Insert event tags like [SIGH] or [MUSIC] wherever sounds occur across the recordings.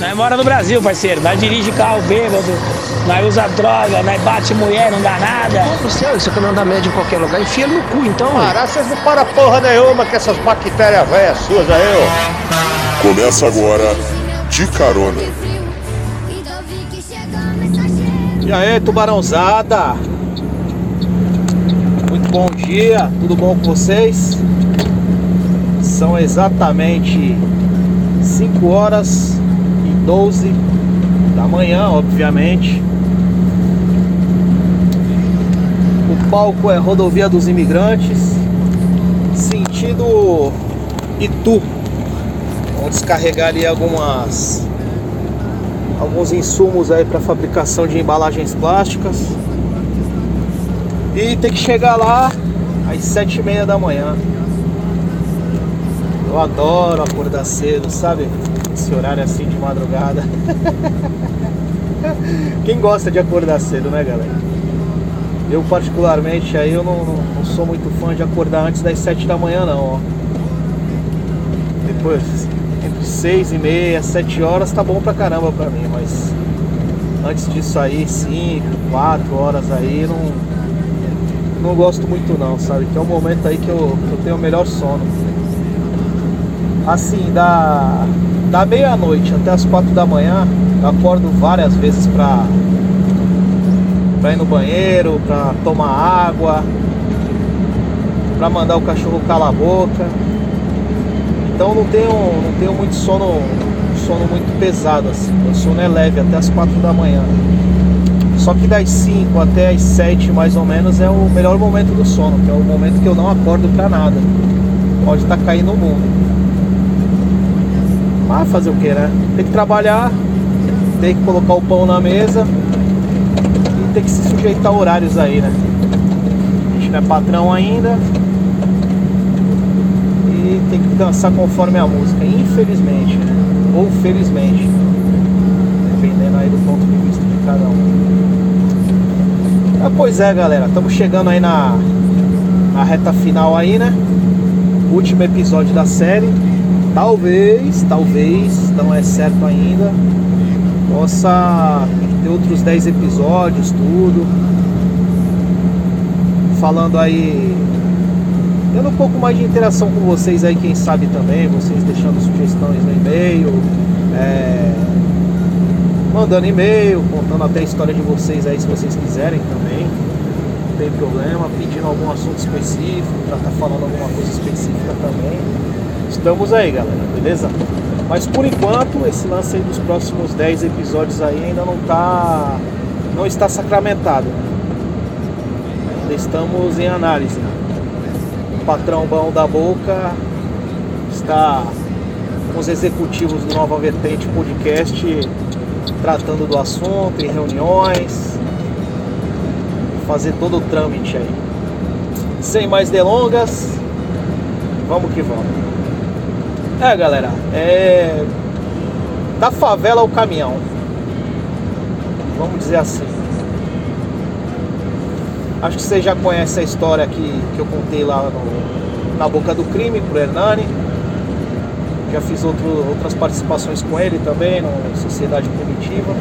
Nós mora no Brasil, parceiro. Nós dirige carro bêbado, nós usa droga, nós bate mulher, não dá nada. Ô, Luciano, você que não dá média em qualquer lugar, enfia no cu então. Parar, vocês não param porra nenhuma com essas bactérias velhas suas aí, ó. Começa agora de carona. E aí, tubarãozada? Muito bom dia, tudo bom com vocês? São exatamente 5 horas 12 da manhã, obviamente. O palco é Rodovia dos Imigrantes, sentido Itu. Vamos descarregar ali algumas alguns insumos aí para fabricação de embalagens plásticas. E tem que chegar lá às sete e meia da manhã. Eu adoro acordar cedo, sabe? Esse horário assim de madrugada. [LAUGHS] Quem gosta de acordar cedo, né, galera? Eu particularmente aí eu não, não, não sou muito fã de acordar antes das sete da manhã não, ó. Depois entre 6 e meia, 7 horas tá bom pra caramba pra mim, mas antes disso aí, 5, 4 horas aí, não, não gosto muito não, sabe? Que é o momento aí que eu, que eu tenho o melhor sono. Assim, da, da meia-noite até as 4 da manhã, eu acordo várias vezes pra, pra ir no banheiro, pra tomar água, pra mandar o cachorro calar a boca. Então não tenho, não tenho muito sono, sono muito pesado assim. Meu sono é leve até as 4 da manhã. Só que das 5 até as 7 mais ou menos é o melhor momento do sono, que é o momento que eu não acordo pra nada. Pode estar tá caindo o mundo. Mas fazer o que, né? Tem que trabalhar, tem que colocar o pão na mesa e tem que se sujeitar a horários aí, né? A gente não é patrão ainda, e tem que dançar conforme a música, infelizmente, né? ou felizmente, dependendo aí do ponto de vista de cada um. Ah, pois é, galera, estamos chegando aí na, na reta final aí, né? Último episódio da série. Talvez, talvez, não é certo ainda, possa ter outros 10 episódios, tudo. Falando aí Tendo um pouco mais de interação com vocês aí, quem sabe também, vocês deixando sugestões no e-mail, é, mandando e-mail, contando até a história de vocês aí se vocês quiserem também. Não tem problema, pedindo algum assunto específico, pra estar tá falando alguma coisa específica também. Estamos aí, galera, beleza? Mas por enquanto, esse lance aí dos próximos 10 episódios aí ainda não tá. não está sacramentado. Ainda estamos em análise patrão bom da boca está com os executivos do Nova Vertente Podcast tratando do assunto em reuniões, fazer todo o trâmite aí. Sem mais delongas, vamos que vamos. É galera, é da favela ao caminhão. Vamos dizer assim. Acho que você já conhece a história que, que eu contei lá no, na Boca do Crime pro Hernani. Já fiz outro, outras participações com ele também, no Sociedade Primitiva.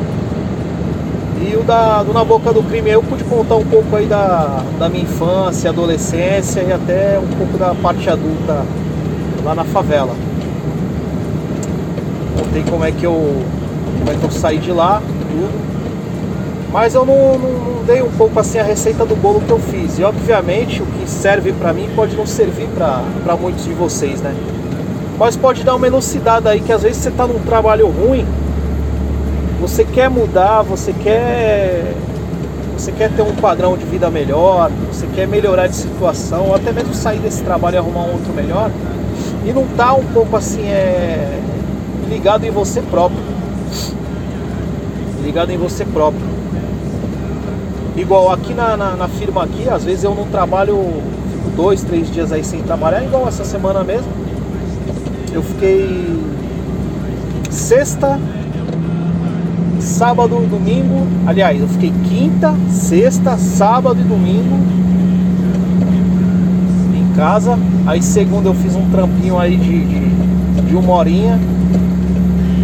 E o da, do Na Boca do Crime eu pude contar um pouco aí da, da minha infância, adolescência e até um pouco da parte adulta lá na favela. Contei como é que eu, como é que eu saí de lá, tudo. Mas eu não, não, não, dei um pouco assim a receita do bolo que eu fiz. E obviamente o que serve para mim pode não servir para muitos de vocês, né? Mas pode dar uma elucidada aí que às vezes você tá num trabalho ruim, você quer mudar, você quer você quer ter um padrão de vida melhor, você quer melhorar de situação, ou até mesmo sair desse trabalho e arrumar um outro melhor, e não tá um pouco assim é ligado em você próprio. Ligado em você próprio. Igual aqui na, na, na, firma aqui, às vezes eu não trabalho, fico dois, três dias aí sem trabalhar, igual essa semana mesmo. Eu fiquei sexta, sábado, domingo. Aliás, eu fiquei quinta, sexta, sábado e domingo em casa. Aí segunda eu fiz um trampinho aí de, de, de uma horinha.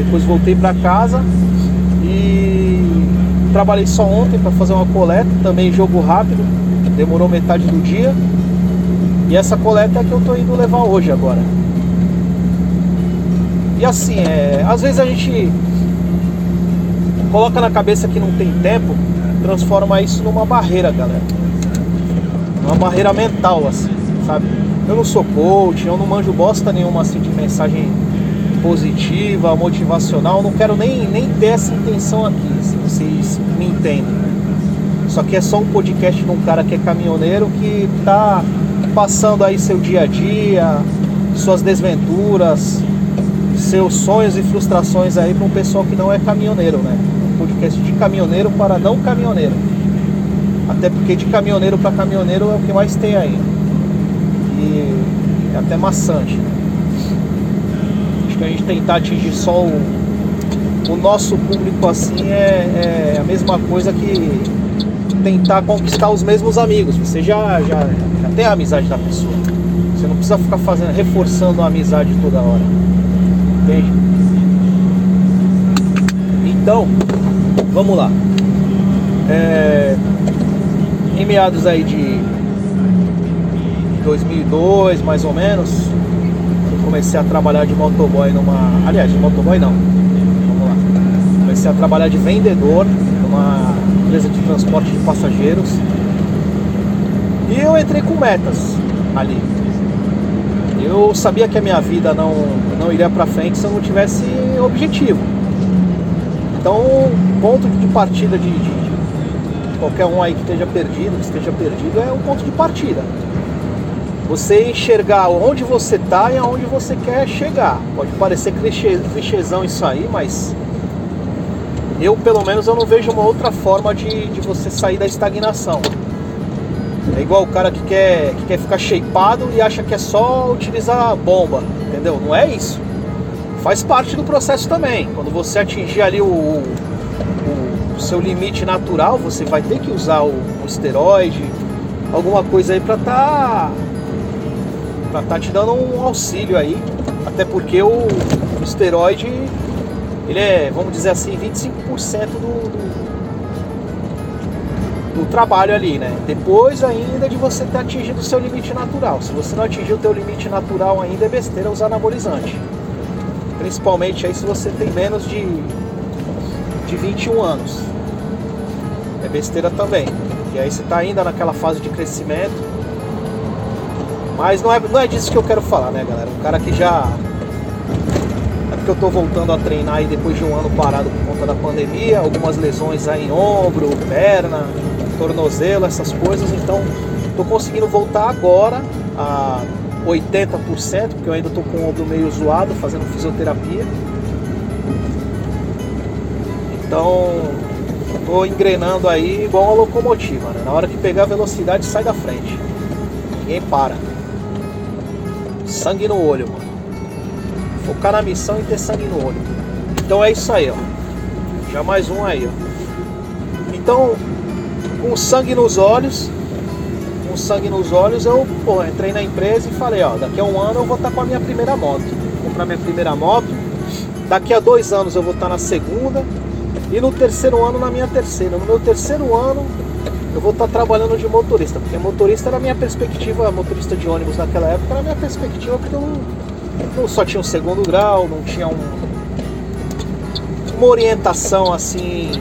Depois voltei para casa e trabalhei só ontem para fazer uma coleta, também jogo rápido, demorou metade do dia. E essa coleta é que eu tô indo levar hoje agora. E assim, é, às vezes a gente coloca na cabeça que não tem tempo, transforma isso numa barreira, galera. Uma barreira mental, assim, sabe? Eu não sou coach, eu não manjo bosta nenhuma assim de mensagem positiva, motivacional, não quero nem, nem ter essa intenção aqui, se vocês me entendem. Né? Isso aqui é só um podcast de um cara que é caminhoneiro que tá passando aí seu dia a dia, suas desventuras, seus sonhos e frustrações aí para um pessoal que não é caminhoneiro, né? Um podcast de caminhoneiro para não caminhoneiro. Até porque de caminhoneiro para caminhoneiro é o que mais tem aí. E é até maçante. Né? Que a gente tentar atingir só o, o nosso público assim é, é a mesma coisa que tentar conquistar os mesmos amigos. Você já, já, já tem a amizade da pessoa. Você não precisa ficar fazendo, reforçando a amizade toda hora. Entende? Então, vamos lá. É, em meados aí de 2002, mais ou menos, comecei a trabalhar de motoboy numa. Aliás, de motoboy não. Vamos lá. Comecei a trabalhar de vendedor numa empresa de transporte de passageiros. E eu entrei com metas ali. Eu sabia que a minha vida não, não iria para frente se eu não tivesse objetivo. Então, ponto de partida de, de, de qualquer um aí que esteja perdido, que esteja perdido, é o ponto de partida. Você enxergar onde você está e aonde você quer chegar. Pode parecer clichê, clichêzão isso aí, mas eu pelo menos eu não vejo uma outra forma de, de você sair da estagnação. É igual o cara que quer, que quer ficar shapeado e acha que é só utilizar bomba, entendeu? Não é isso. Faz parte do processo também. Quando você atingir ali o, o, o seu limite natural, você vai ter que usar o, o esteroide, alguma coisa aí pra tá, pra tá te dando um auxílio aí. Até porque o, o esteroide ele é, vamos dizer assim, 25% do, do, do, trabalho ali, né? Depois ainda de você ter atingido o seu limite natural. Se você não atingir o teu limite natural ainda, é besteira usar anabolizante. Principalmente aí se você tem menos de, de 21 anos. É besteira também. E aí você está ainda naquela fase de crescimento. Mas não é, não é disso que eu quero falar, né, galera? Um cara que já que eu tô voltando a treinar aí depois de um ano parado por conta da pandemia, algumas lesões aí em ombro, perna, tornozelo, essas coisas, então tô conseguindo voltar agora a 80%, porque eu ainda tô com o ombro meio zoado, fazendo fisioterapia. Então tô engrenando aí igual uma locomotiva, né? Na hora que pegar a velocidade sai da frente. Ninguém para. Sangue no olho, mano. Focar na missão e ter sangue no olho. Então é isso aí, ó. Já mais um aí, ó. Então, com sangue nos olhos, com sangue nos olhos, eu pô, entrei na empresa e falei, ó, daqui a um ano eu vou estar tá com a minha primeira moto. Comprar minha primeira moto. Daqui a dois anos eu vou estar tá na segunda. E no terceiro ano na minha terceira. No meu terceiro ano eu vou estar tá trabalhando de motorista, porque motorista era a minha perspectiva, motorista de ônibus naquela época era a minha perspectiva, porque eu não não só tinha um segundo grau, não tinha um, uma orientação assim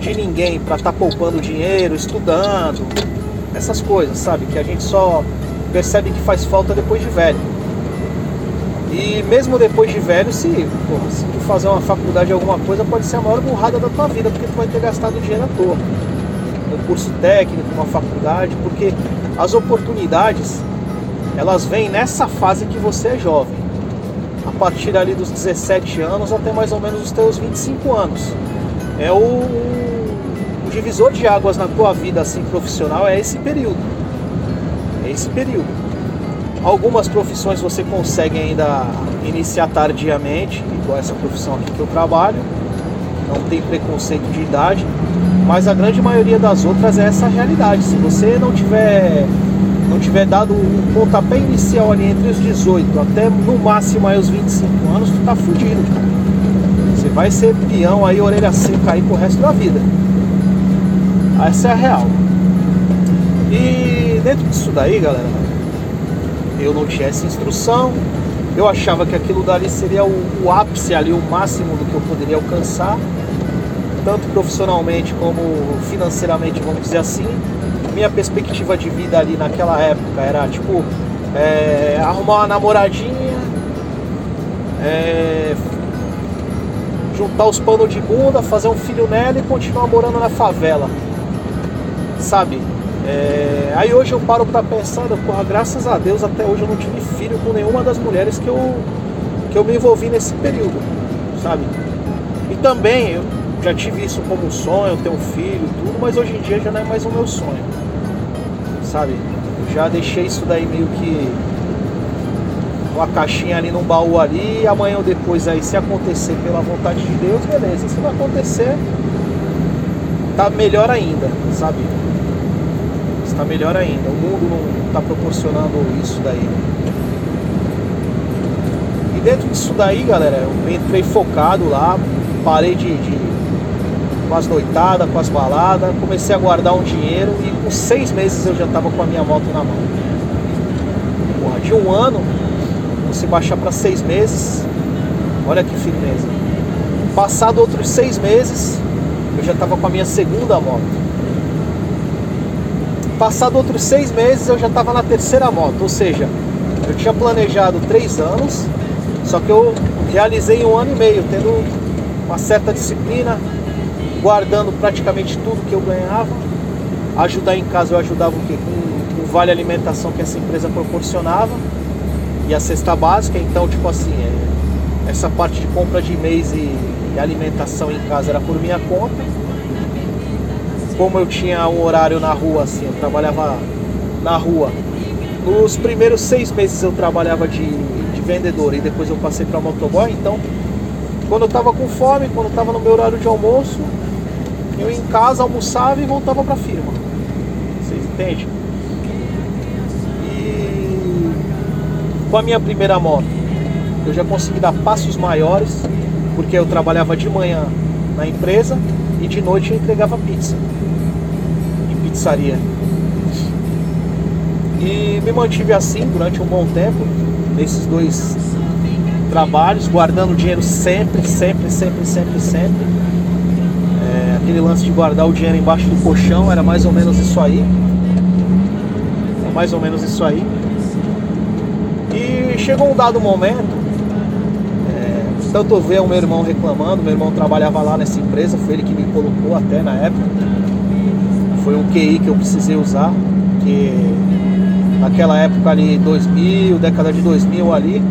de ninguém para estar tá poupando dinheiro, estudando, essas coisas, sabe? Que a gente só percebe que faz falta depois de velho. E mesmo depois de velho, se, porra, se tu fazer uma faculdade alguma coisa, pode ser a maior burrada da tua vida, porque tu vai ter gastado dinheiro à toa. Um curso técnico, uma faculdade, porque as oportunidades elas vêm nessa fase que você é jovem. A partir ali dos 17 anos até mais ou menos os teus 25 anos. É o, o divisor de águas na tua vida assim profissional é esse período. É esse período. Algumas profissões você consegue ainda iniciar tardiamente, igual essa profissão aqui que eu trabalho. Não tem preconceito de idade, mas a grande maioria das outras é essa realidade. Se você não tiver não tiver dado o pontapé inicial ali entre os 18 até no máximo aí os 25 anos, tu tá fudido. vai ser peão aí, orelha seca aí pro resto da vida. Essa é a real. E dentro disso daí, galera, eu não tinha essa instrução. Eu achava que aquilo dali seria o, o ápice ali, o máximo do que eu poderia alcançar, tanto profissionalmente como financeiramente, vamos dizer assim. Minha perspectiva de vida ali naquela época era tipo é, arrumar uma namoradinha, é, juntar os panos de bunda, fazer um filho nela e continuar morando na favela. Sabe? É, aí hoje eu paro pra pensar, porra, graças a Deus até hoje eu não tive filho com nenhuma das mulheres que eu, que eu me envolvi nesse período, sabe? E também já tive isso como sonho, ter um filho tudo, mas hoje em dia já não é mais o meu sonho, sabe? Eu já deixei isso daí meio que uma caixinha ali num baú ali, amanhã ou depois aí, se acontecer pela vontade de Deus, beleza. Se não acontecer, tá melhor ainda, sabe? Está melhor ainda. O mundo não está proporcionando isso daí. E dentro disso daí, galera, eu entrei focado lá, parei de, de com as noitadas, com as baladas, comecei a guardar um dinheiro e com seis meses eu já estava com a minha moto na mão. Porra, de um ano você baixar para seis meses, olha que firmeza. Passado outros seis meses, eu já estava com a minha segunda moto. Passado outros seis meses, eu já estava na terceira moto, ou seja, eu tinha planejado três anos, só que eu realizei um ano e meio, tendo uma certa disciplina, guardando praticamente tudo que eu ganhava. Ajudar em casa eu ajudava o quê? Com o vale alimentação que essa empresa proporcionava e a cesta básica, então tipo assim, é, essa parte de compra de mês e, e alimentação em casa era por minha conta. Como eu tinha um horário na rua, assim, eu trabalhava na rua. Nos primeiros seis meses eu trabalhava de, de vendedor e depois eu passei para motoboy, então quando eu tava com fome, quando eu tava no meu horário de almoço, eu em casa almoçava e voltava para a firma. Vocês entendem? Com a minha primeira moto, eu já consegui dar passos maiores, porque eu trabalhava de manhã na empresa e de noite eu entregava pizza em pizzaria. E me mantive assim durante um bom tempo, nesses dois trabalhos, guardando dinheiro sempre, sempre, sempre, sempre, sempre. Aquele lance de guardar o dinheiro embaixo do colchão era mais ou menos isso aí. É mais ou menos isso aí. E chegou um dado momento, é, tanto ver o meu irmão reclamando, meu irmão trabalhava lá nessa empresa, foi ele que me colocou até na época. Foi um QI que eu precisei usar, que naquela época ali, 2000, década de 2000 ali,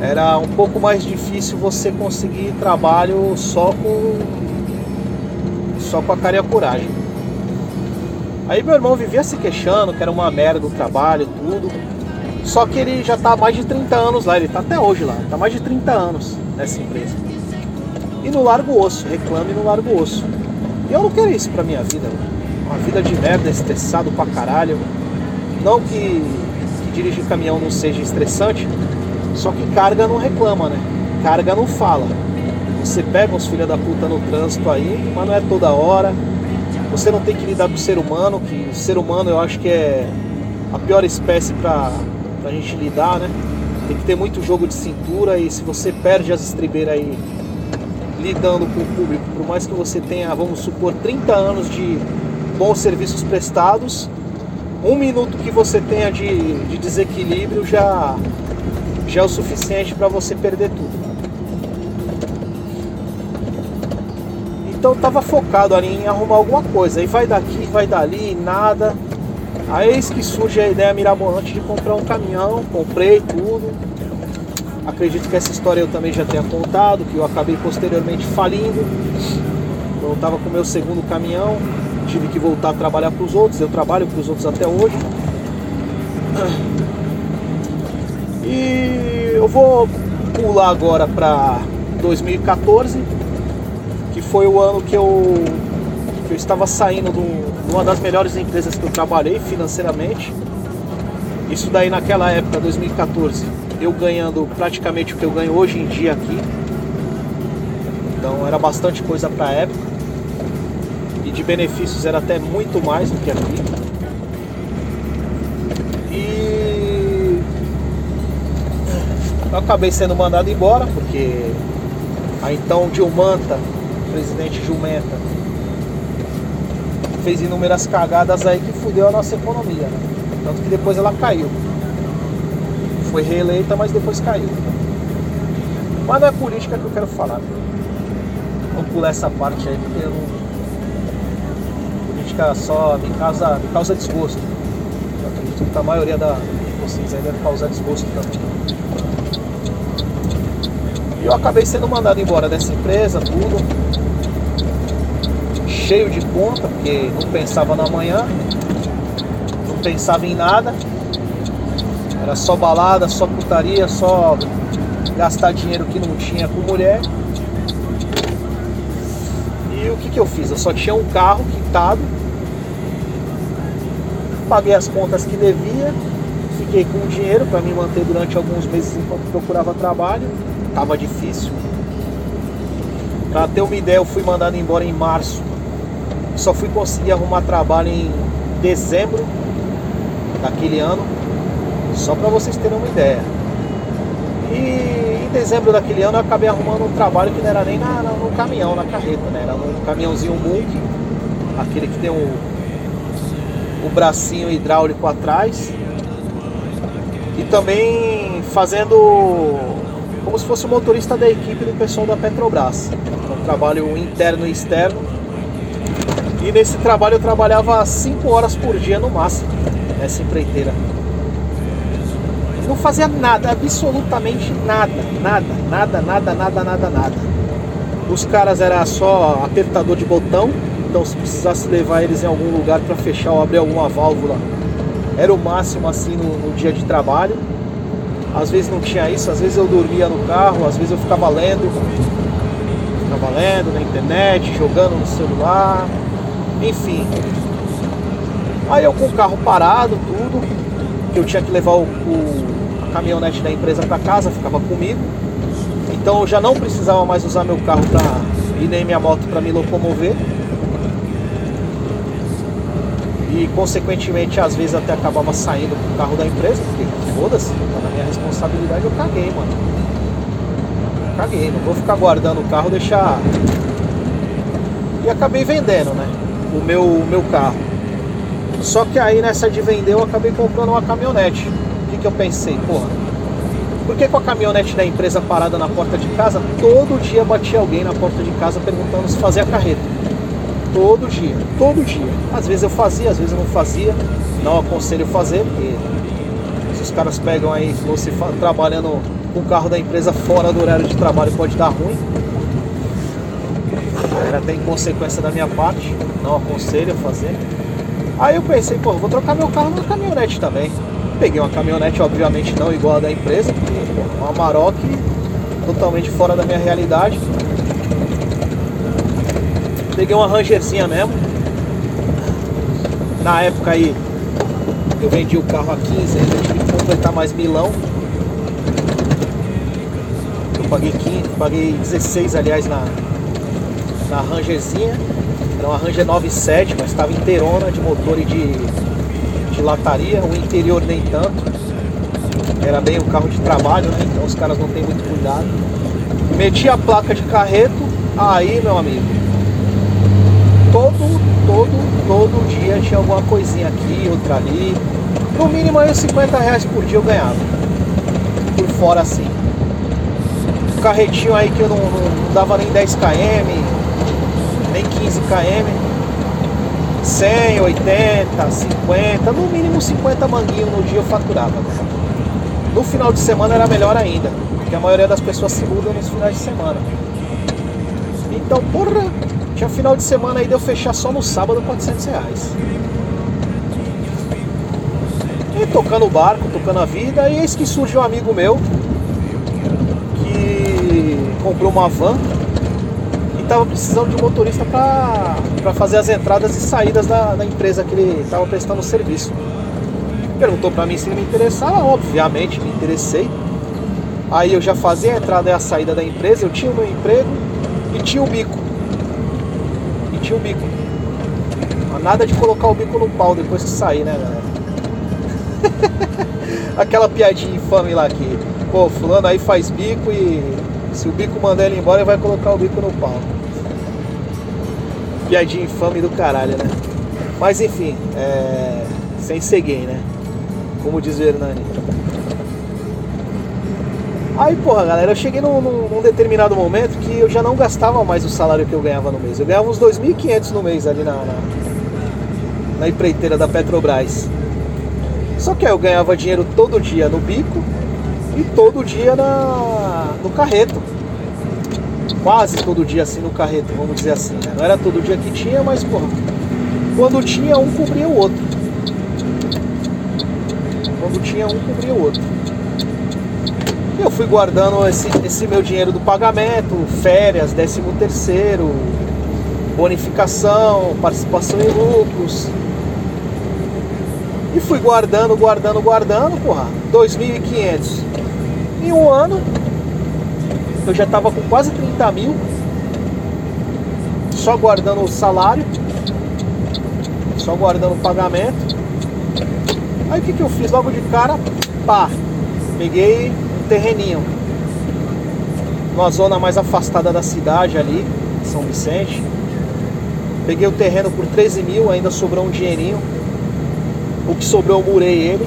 era um pouco mais difícil você conseguir trabalho só com só com a cara e a coragem. Aí meu irmão vivia se queixando que era uma merda o trabalho, tudo. Só que ele já tá há mais de 30 anos lá, ele tá até hoje lá, tá mais de 30 anos nessa empresa. E no largo osso, reclame no largo osso. E eu não quero isso pra minha vida, uma vida de merda, estressado pra caralho. Não que, que dirigir caminhão não seja estressante, só que carga não reclama, né? Carga não fala. Você pega uns filha da puta no trânsito aí, mas não é toda hora você não tem que lidar com o ser humano, que o ser humano eu acho que é a pior espécie para a gente lidar, né? Tem que ter muito jogo de cintura e se você perde as estribeiras aí lidando com o público, por mais que você tenha, vamos supor, 30 anos de bons serviços prestados, um minuto que você tenha de, de desequilíbrio já, já é o suficiente para você perder tudo. Então eu tava focado ali em arrumar alguma coisa. Aí vai daqui, vai dali, nada. Aí eis que surge a ideia mirabolante de comprar um caminhão, comprei tudo. Acredito que essa história eu também já tenha contado, que eu acabei posteriormente falindo. Eu estava com o meu segundo caminhão, tive que voltar a trabalhar para os outros. Eu trabalho para os outros até hoje. E eu vou pular agora para 2014 que foi o ano que eu, que eu estava saindo de uma das melhores empresas que eu trabalhei financeiramente. Isso daí naquela época, 2014, eu ganhando praticamente o que eu ganho hoje em dia aqui. Então era bastante coisa para a época. E de benefícios era até muito mais do que aqui. Eu acabei sendo mandado embora porque a então Dilmanta, presidente Jumenta, fez inúmeras cagadas aí que fudeu a nossa economia. Né? Tanto que depois ela caiu. Foi reeleita, mas depois caiu. Mas não é política que eu quero falar. Vamos pular essa parte aí, porque eu não... política só me causa, me causa desgosto. Eu acredito que a maioria da, de vocês aí deve causar desgosto também. Eu acabei sendo mandado embora dessa empresa, tudo. Cheio de conta, porque não pensava na manhã, não pensava em nada. Era só balada, só putaria, só gastar dinheiro que não tinha com mulher. E o que, que eu fiz? Eu só tinha um carro quitado, paguei as contas que devia, fiquei com dinheiro para me manter durante alguns meses enquanto procurava trabalho. Tava difícil. Para ter uma ideia, eu fui mandado embora em março. Só fui conseguir arrumar trabalho em dezembro daquele ano. Só para vocês terem uma ideia. E em dezembro daquele ano eu acabei arrumando um trabalho que não era nem na, no caminhão, na carreta, né? Era um caminhãozinho Munk, aquele que tem o, o bracinho hidráulico atrás. E também fazendo como se fosse o motorista da equipe do pessoal da Petrobras. Um trabalho interno e externo. E nesse trabalho eu trabalhava 5 horas por dia no máximo, nessa empreiteira não fazia nada, absolutamente nada, nada, nada, nada, nada, nada, nada. Os caras era só apertador de botão, então se precisasse levar eles em algum lugar para fechar ou abrir alguma válvula, era o máximo assim no, no dia de trabalho. Às vezes não tinha isso, às vezes eu dormia no carro, às vezes eu ficava lendo, ficava lendo na internet, jogando no celular, enfim. Aí eu com o carro parado, tudo, que eu tinha que levar o, o caminhonete da empresa para casa, ficava comigo. Então eu já não precisava mais usar meu carro para e nem minha moto para me locomover. E consequentemente às vezes até acabava saindo com o carro da empresa, porque foda-se, tá na minha responsabilidade, eu caguei, mano. caguei, não vou ficar guardando o carro, deixar. E acabei vendendo, né? O meu, o meu carro. Só que aí nessa de vender eu acabei comprando uma caminhonete que, que eu pensei? Porra, por que com a caminhonete da empresa parada na porta de casa, todo dia batia alguém na porta de casa perguntando se fazia carreta? Todo dia, todo dia. Às vezes eu fazia, às vezes eu não fazia. Não aconselho fazer, porque se os caras pegam aí, você trabalhando com o carro da empresa fora do horário de trabalho, pode dar ruim. Era até inconsequência da minha parte, não aconselho fazer. Aí eu pensei, pô, vou trocar meu carro na caminhonete também. Peguei uma caminhonete, obviamente não igual a da empresa, porque uma Maroc totalmente fora da minha realidade. Peguei uma Rangerzinha mesmo. Na época aí eu vendi o carro a 15, ainda tive que completar mais milão. Eu paguei 15, paguei 16 aliás na, na Rangerzinha. Era uma Ranger 97, mas estava inteirona de motor e de de lataria, o interior nem tanto. Era bem o carro de trabalho, né? Então os caras não tem muito cuidado. Meti a placa de carreto, aí meu amigo. Todo, todo, tinha alguma coisinha aqui, outra ali. No mínimo aí 50 reais por dia eu ganhava. Por fora assim. Carretinho aí que eu não, não dava nem 10 km, nem 15 km 100, 80, 50, no mínimo 50 manguinhos no dia eu faturava. No final de semana era melhor ainda, porque a maioria das pessoas se mudam nos finais de semana. Então, porra, tinha final de semana aí de eu fechar só no sábado 400 reais. E tocando o barco, tocando a vida, e eis que surge um amigo meu que comprou uma van estava precisando de um motorista para fazer as entradas e saídas da, da empresa que ele estava prestando serviço. Perguntou para mim se ele me interessava, obviamente me interessei. Aí eu já fazia a entrada e a saída da empresa, eu tinha o meu emprego e tinha o bico. Tinha o bico. Mas nada de colocar o bico no pau depois que sair, né, galera? [LAUGHS] Aquela piadinha infame lá que, pô, fulano aí faz bico e se o bico mandar ele embora, ele vai colocar o bico no pau. Piadinha infame do caralho, né? Mas enfim, é... sem ser gay, né? Como diz o Hernani. Aí, porra, galera, eu cheguei num, num, determinado momento que eu já não gastava mais o salário que eu ganhava no mês. Eu ganhava uns 2.500 no mês ali na, na, na empreiteira da Petrobras. Só que aí eu ganhava dinheiro todo dia no bico e todo dia na, no carreto. Quase todo dia assim no carreto, vamos dizer assim. Né? Não era todo dia que tinha, mas, porra, quando tinha um cobria o outro. Quando tinha um cobria o outro. Eu fui guardando esse, esse meu dinheiro do pagamento, férias, décimo terceiro, bonificação, participação em lucros. E fui guardando, guardando, guardando, porra, 2.500. Em um ano, eu já tava com quase 30 mil, só guardando o salário, só guardando o pagamento. Aí o que, que eu fiz logo de cara? Pá, peguei terreninho. Numa zona mais afastada da cidade ali, São Vicente. Peguei o terreno por 13 mil, ainda sobrou um dinheirinho. O que sobrou eu murei ele.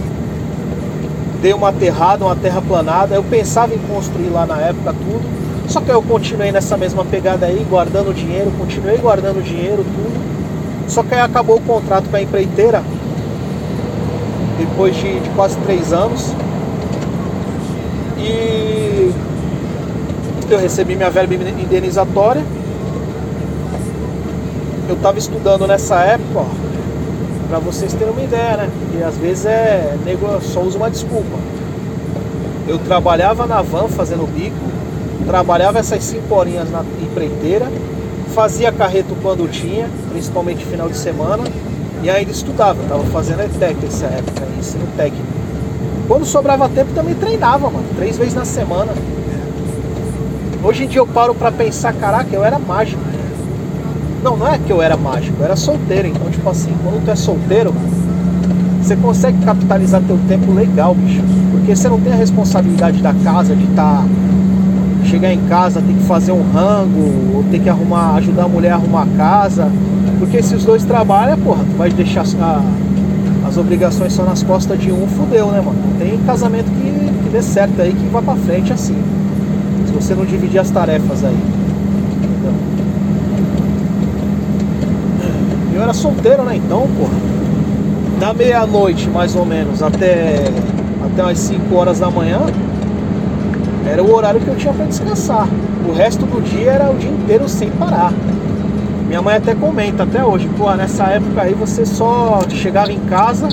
Dei uma aterrada, uma terraplanada. Eu pensava em construir lá na época tudo. Só que eu continuei nessa mesma pegada aí, guardando dinheiro, continuei guardando dinheiro, tudo. Só que aí acabou o contrato com a empreiteira. Depois de, de quase três anos. E eu recebi minha verba indenizatória. Eu estava estudando nessa época, para vocês terem uma ideia, né? Porque às vezes é nego só usa uma desculpa. Eu trabalhava na van fazendo bico, trabalhava essas cinco horinhas na empreiteira, fazia carreto quando tinha, principalmente final de semana, e ainda estudava, estava fazendo ETEC nessa época, ensino técnico. Quando sobrava tempo também treinava, mano. Três vezes na semana. Hoje em dia eu paro pra pensar, caraca, eu era mágico. Não, não é que eu era mágico, eu era solteiro. Então, tipo assim, quando tu é solteiro, você consegue capitalizar teu tempo legal, bicho. Porque você não tem a responsabilidade da casa de estar. Tá, chegar em casa, ter que fazer um rango, ou ter que arrumar, ajudar a mulher a arrumar a casa. Porque se os dois trabalham, porra, tu vai deixar a, as obrigações são nas costas de um, fudeu, né, mano? Tem casamento que, que dê certo aí, que vai pra frente assim. Se você não dividir as tarefas aí. Entendeu? Eu era solteiro, né, então, porra. Da meia-noite, mais ou menos, até, até umas 5 horas da manhã, era o horário que eu tinha para descansar. O resto do dia era o dia inteiro sem parar. Minha mãe até comenta até hoje, pô, nessa época aí você só chegava em casa,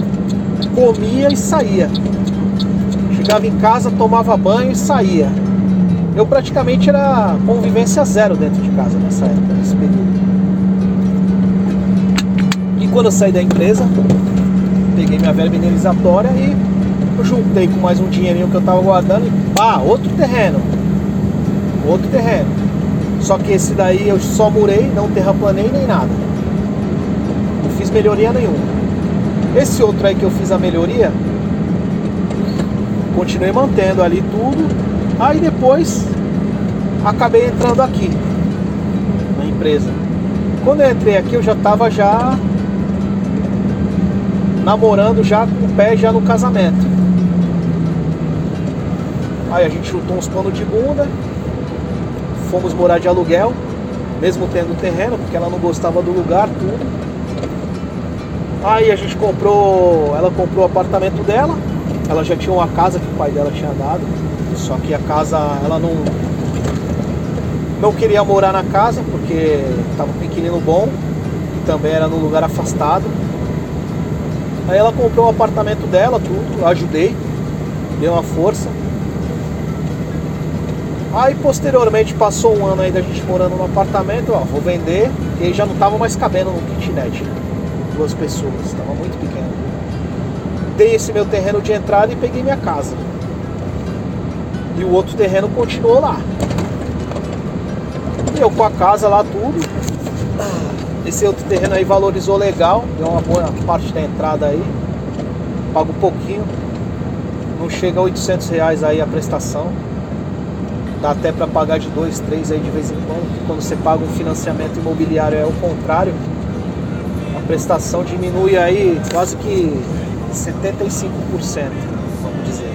comia e saía. Chegava em casa, tomava banho e saía. Eu praticamente era convivência zero dentro de casa nessa época, nesse período. E quando eu saí da empresa, peguei minha verba indenizatória e juntei com mais um dinheirinho que eu tava guardando e pá, outro terreno. Outro terreno. Só que esse daí eu só murei, não terraplanei nem nada. Não fiz melhoria nenhuma. Esse outro aí que eu fiz a melhoria, continuei mantendo ali tudo. Aí depois acabei entrando aqui na empresa. Quando eu entrei aqui eu já estava já namorando já com o pé já no casamento. Aí a gente chutou uns panos de bunda, fomos morar de aluguel, mesmo tendo terreno, porque ela não gostava do lugar, tudo. Aí a gente comprou, ela comprou o apartamento dela, ela já tinha uma casa que o pai dela tinha dado, só que a casa ela não não queria morar na casa porque estava um inquilino bom e também era num lugar afastado. Aí ela comprou o apartamento dela, tudo, eu ajudei, dei uma força. Aí posteriormente passou um ano aí da gente morando no apartamento, ó, vou vender, e já não tava mais cabendo no kitnet. Duas pessoas, estava muito pequeno. Dei esse meu terreno de entrada e peguei minha casa. E o outro terreno continuou lá. E eu com a casa lá tudo. Esse outro terreno aí valorizou legal, deu uma boa parte da entrada aí. Pago pouquinho. Não chega a 800 reais aí a prestação. Dá até para pagar de 2, 3 aí de vez em quando. Quando você paga um financiamento imobiliário é o contrário. A prestação diminui aí quase que 75%, vamos dizer.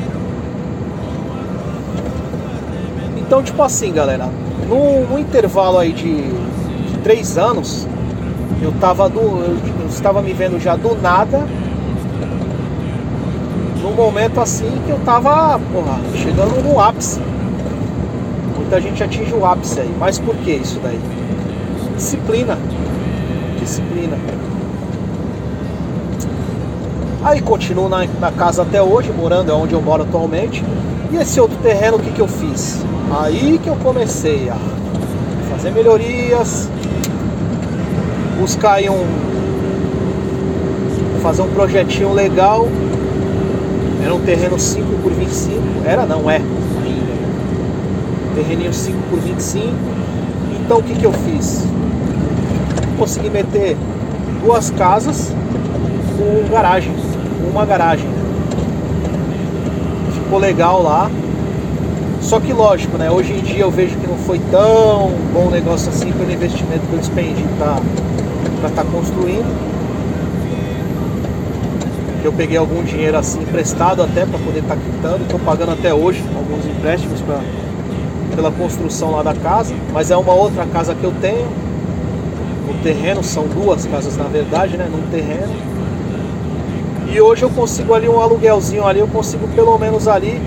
Então, tipo assim, galera, no intervalo aí de, de três anos, eu tava do, eu, eu estava me vendo já do nada, num momento assim que eu tava, porra, chegando no ápice. Muita gente atinge o ápice aí. Mas por que isso daí? Disciplina. Disciplina. Aí continuo na, na casa até hoje, morando é onde eu moro atualmente. E esse outro terreno, o que, que eu fiz? Aí que eu comecei a fazer melhorias, buscar aí um. fazer um projetinho legal. Era um terreno 5 por 25. Era não, é. Terreninho 5 por 25. Então o que, que eu fiz? Consegui meter duas casas com garagem uma garagem. Ficou legal lá. Só que lógico, né? Hoje em dia eu vejo que não foi tão bom negócio assim pelo investimento que eu despendi para estar tá construindo. Eu peguei algum dinheiro assim emprestado até para poder estar tá quitando. Estou pagando até hoje alguns empréstimos pra, pela construção lá da casa. Mas é uma outra casa que eu tenho. No terreno, são duas casas na verdade, né? Num terreno e hoje eu consigo ali um aluguelzinho ali, eu consigo pelo menos ali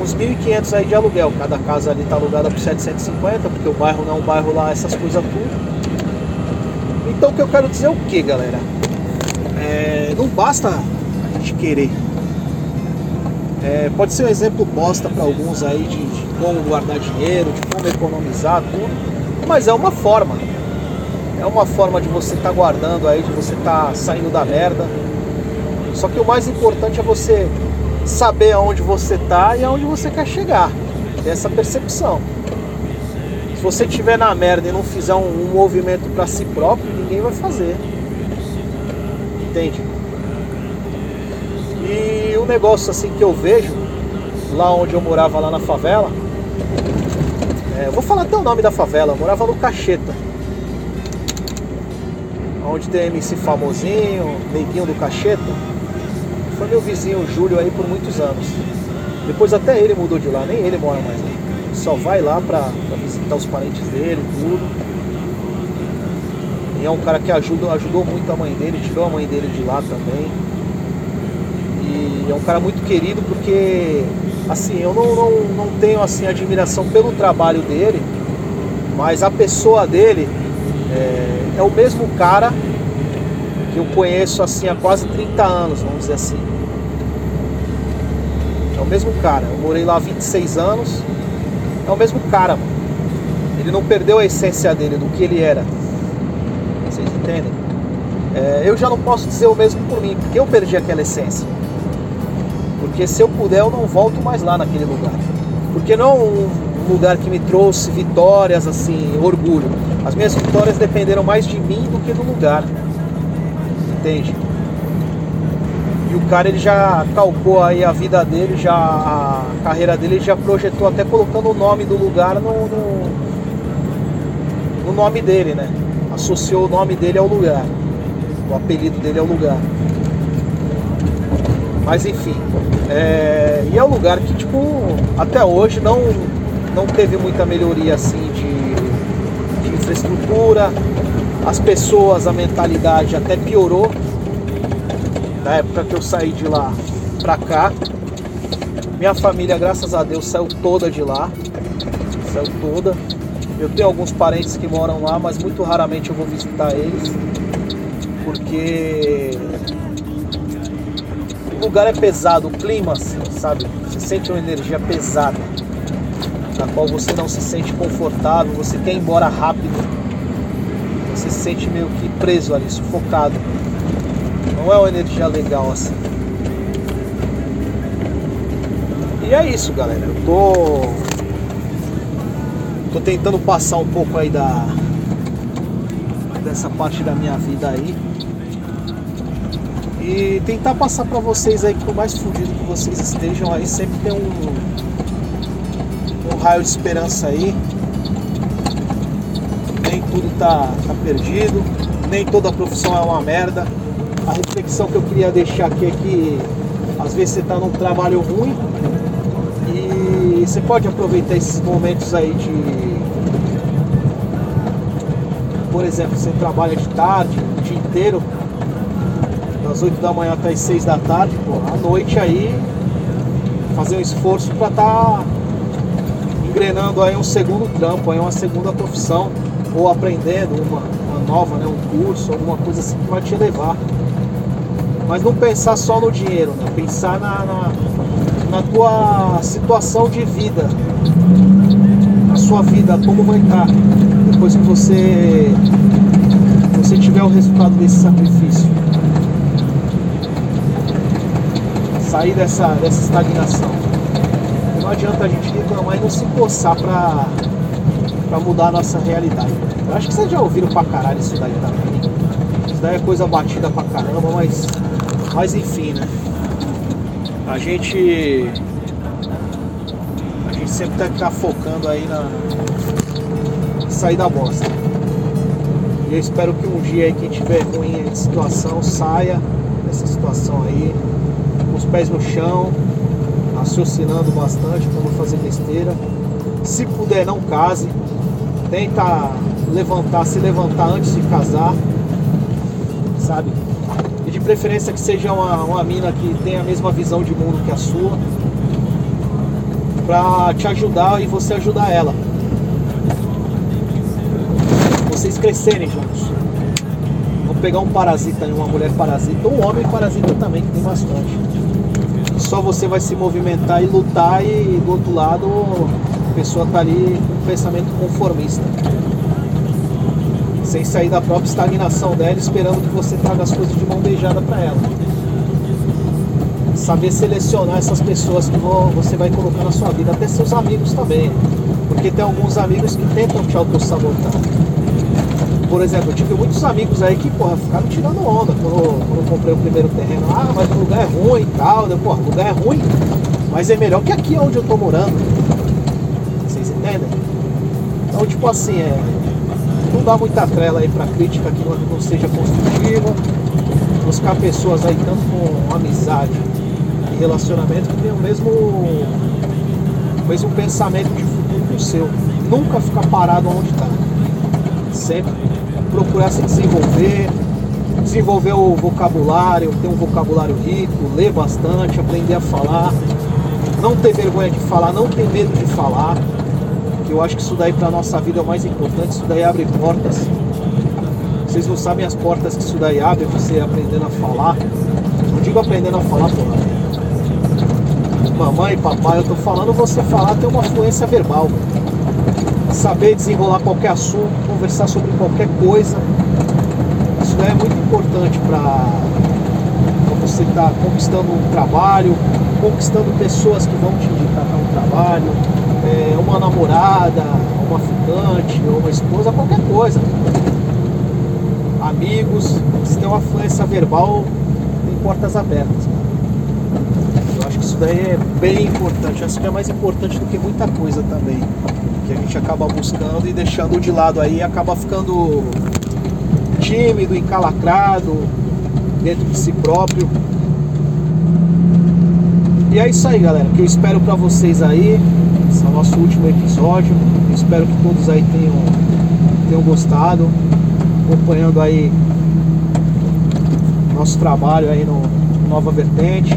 uns 1.500 aí de aluguel. Cada casa ali tá alugada por 750, porque o bairro não é um bairro lá, essas coisas tudo. Então o que eu quero dizer é o que, galera? É, não basta a gente querer. É, pode ser um exemplo bosta para alguns aí de, de como guardar dinheiro, de como economizar, tudo. Mas é uma forma. É uma forma de você estar tá guardando aí, de você estar tá saindo da merda só que o mais importante é você saber aonde você está e aonde você quer chegar. Ter essa percepção. Se você estiver na merda e não fizer um, um movimento para si próprio, ninguém vai fazer. Entende? E um negócio assim que eu vejo, lá onde eu morava lá na favela, é, vou falar até o nome da favela, eu morava no Cacheta. Onde tem MC famosinho, neguinho do Cacheta foi meu vizinho Júlio aí por muitos anos. Depois até ele mudou de lá, nem ele mora mais lá. Só vai lá pra, pra visitar os parentes dele, tudo. E é um cara que ajuda, ajudou muito a mãe dele, tirou a mãe dele de lá também. É um cara muito querido porque assim, eu não, não, não tenho assim admiração pelo trabalho dele, mas a pessoa dele é, é o mesmo cara que eu conheço assim há quase 30 anos, vamos dizer assim. É o mesmo cara. Eu morei lá há 26 anos. É o mesmo cara, mano. Ele não perdeu a essência dele, do que ele era. Vocês entendem? É, eu já não posso dizer o mesmo por mim, porque eu perdi aquela essência. Porque se eu puder, eu não volto mais lá naquele lugar. Porque não um lugar que me trouxe vitórias, assim, orgulho. As minhas vitórias dependeram mais de mim do que do lugar entende? E o cara ele já calcou aí a vida dele, já a carreira dele, ele já projetou até colocando o nome do lugar no, no, no nome dele, né? Associou o nome dele ao lugar. O apelido dele ao lugar. Mas enfim. É, e é um lugar que tipo até hoje não, não teve muita melhoria assim de, de infraestrutura, as pessoas, a mentalidade até piorou da época que eu saí de lá pra cá. Minha família, graças a Deus, saiu toda de lá. Saiu toda. Eu tenho alguns parentes que moram lá, mas muito raramente eu vou visitar eles. Porque o lugar é pesado, o clima, assim, sabe? Você sente uma energia pesada, na qual você não se sente confortável, você quer ir embora rápido você se sente meio que preso ali, sufocado. Não é uma energia legal assim. E é isso, galera. Eu tô. Tô tentando passar um pouco aí da. dessa parte da minha vida aí. E tentar passar pra vocês aí que por mais fudido que vocês estejam aí, sempre tem um. um raio de esperança aí. Nem tudo tá, tá perdido, nem toda profissão é uma merda. A reflexão que eu queria deixar aqui é que às vezes você está num trabalho ruim e você pode aproveitar esses momentos aí de. Por exemplo, você trabalha de tarde, o dia inteiro, das 8 da manhã até as 6 da tarde, pô, à noite aí, fazer um esforço para estar tá engrenando aí um segundo trampo, aí uma segunda profissão, ou aprendendo uma, uma nova, né, um curso, alguma coisa assim que vai te levar. Mas não pensar só no dinheiro, né? pensar na, na, na tua situação de vida, na sua vida, como vai estar depois que você, você tiver o resultado desse sacrifício. Sair dessa, dessa estagnação. Não adianta a gente reclamar e não se coçar pra, pra mudar a nossa realidade. Eu acho que vocês já ouviram pra caralho isso daí também. Isso daí é coisa batida pra caramba, mas. Mas enfim, né? A gente. A gente sempre tem que estar focando aí na. sair da bosta. E eu espero que um dia aí quem tiver ruim de situação saia dessa situação aí, os pés no chão, raciocinando bastante para não fazer besteira. Se puder não case, tenta levantar, se levantar antes de casar, sabe? E de preferência que seja uma, uma mina que tenha a mesma visão de mundo que a sua, pra te ajudar e você ajudar ela. Vocês crescerem juntos. Vamos pegar um parasita uma mulher parasita, um homem parasita também, que tem bastante. Só você vai se movimentar e lutar e do outro lado a pessoa tá ali com um pensamento conformista sem sair da própria estagnação dela, esperando que você traga as coisas de mão beijada para ela. Saber selecionar essas pessoas que você vai colocar na sua vida, até seus amigos também. Porque tem alguns amigos que tentam te auto-sabotar. Por exemplo, eu tive muitos amigos aí que, porra, ficaram tirando onda quando, quando eu comprei o primeiro terreno. Ah, mas o lugar é ruim e tal. Eu, porra, o lugar é ruim, mas é melhor que aqui onde eu tô morando. Vocês entendem? Então, tipo assim, é, não dá muita trela aí pra crítica que não, não seja construtiva. Buscar pessoas aí tanto com amizade e relacionamento que tenham o mesmo, o mesmo pensamento de futuro que o seu. Nunca ficar parado onde está. Sempre procurar se desenvolver, desenvolver o vocabulário, ter um vocabulário rico, ler bastante, aprender a falar, não ter vergonha de falar, não ter medo de falar eu acho que isso daí para nossa vida é o mais importante, isso daí abre portas. Vocês não sabem as portas que isso daí abre, você aprendendo a falar. Não digo aprendendo a falar, porra. Mamãe, papai, eu tô falando você falar ter uma fluência verbal. Saber desenrolar qualquer assunto, conversar sobre qualquer coisa. Isso é muito importante para você estar tá conquistando um trabalho, conquistando pessoas que vão te indicar para um trabalho, é, uma namorada, uma ficante, uma esposa, qualquer coisa. Amigos, se tem uma fluência verbal, tem portas abertas. Eu acho que isso daí é bem importante. Acho que é mais importante do que muita coisa também. Que a gente acaba buscando e deixando de lado aí acaba ficando tímido, encalacrado, dentro de si próprio. E é isso aí, galera. Que eu espero para vocês aí. Esse é o nosso último episódio. Eu espero que todos aí tenham, tenham gostado. Acompanhando aí nosso trabalho aí no Nova Vertente.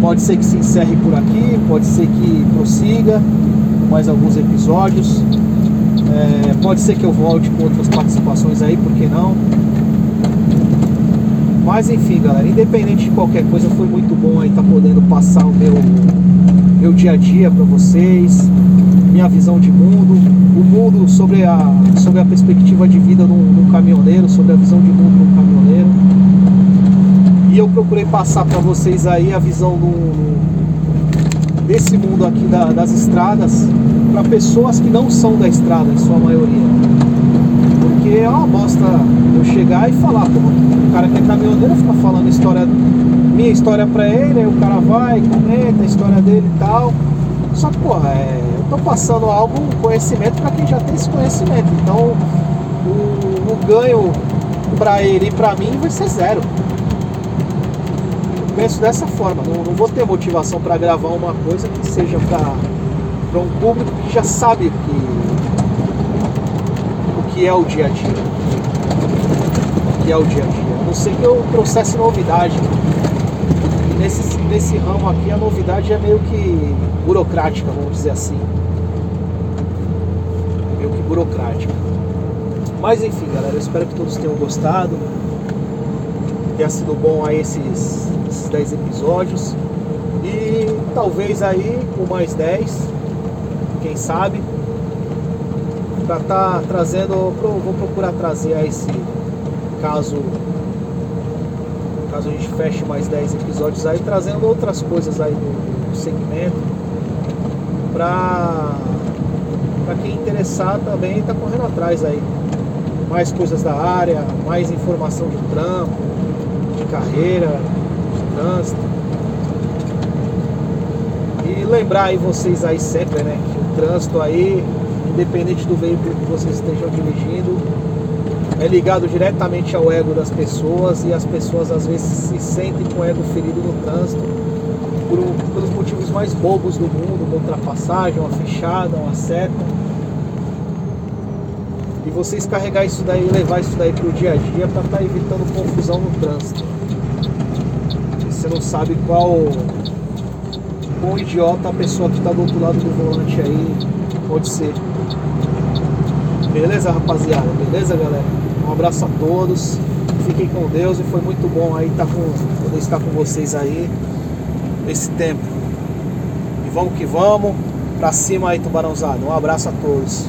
Pode ser que se encerre por aqui, pode ser que prossiga mais alguns episódios. É, pode ser que eu volte com outras participações aí, por que não? Mas enfim, galera, independente de qualquer coisa, foi muito bom aí estar tá podendo passar o meu, meu dia a dia para vocês, minha visão de mundo, o mundo sobre a, sobre a perspectiva de vida num, caminhoneiro, sobre a visão de mundo num caminhoneiro. E eu procurei passar para vocês aí a visão do, desse mundo aqui da- das estradas para pessoas que não são da estrada, em sua maioria. Porque é uma bosta eu chegar e falar, pô, o cara que é caminhoneiro fica falando história, minha história pra ele, aí o cara vai, comenta a história dele e tal. Só que, porra, é, eu tô passando algo, conhecimento para quem já tem esse conhecimento. Então, o, o ganho pra ele e pra mim vai ser zero. Penso dessa forma, não, não vou ter motivação para gravar uma coisa que seja para um público que já sabe o que, o que é o dia a dia. O que é o dia a dia. A não ser que eu trouxesse novidade. Nesse, nesse ramo aqui a novidade é meio que burocrática, vamos dizer assim. Meio que burocrática. Mas enfim, galera, eu espero que todos tenham gostado. Tenha sido bom aí esses, esses 10 episódios. E talvez aí com mais 10, quem sabe, para estar trazendo, pro- vou procurar trazer aí esse caso, caso a gente feche mais 10 episódios aí, trazendo outras coisas aí do, do segmento, para para quem interessar também tá correndo atrás aí. Mais coisas da área, mais informação de trampo, carreira, de trânsito. E lembrar aí vocês aí sempre, né, que o trânsito aí, independente do veículo que vocês estejam dirigindo, é ligado diretamente ao ego das pessoas e as pessoas às vezes se sentem com o ego ferido no trânsito por pelos motivos mais bobos do mundo, uma ultrapassagem, uma fechada, uma seta. E vocês carregar isso daí, levar isso daí pro dia a dia para estar evitando confusão no trânsito. Você não sabe qual quão idiota a pessoa que está do outro lado do volante aí pode ser. Beleza, rapaziada? Beleza, galera? Um abraço a todos. Fiquem com Deus e foi muito bom aí estar com, poder estar com vocês aí nesse tempo. E vamos que vamos. Pra cima aí, tubarãozado. Um abraço a todos.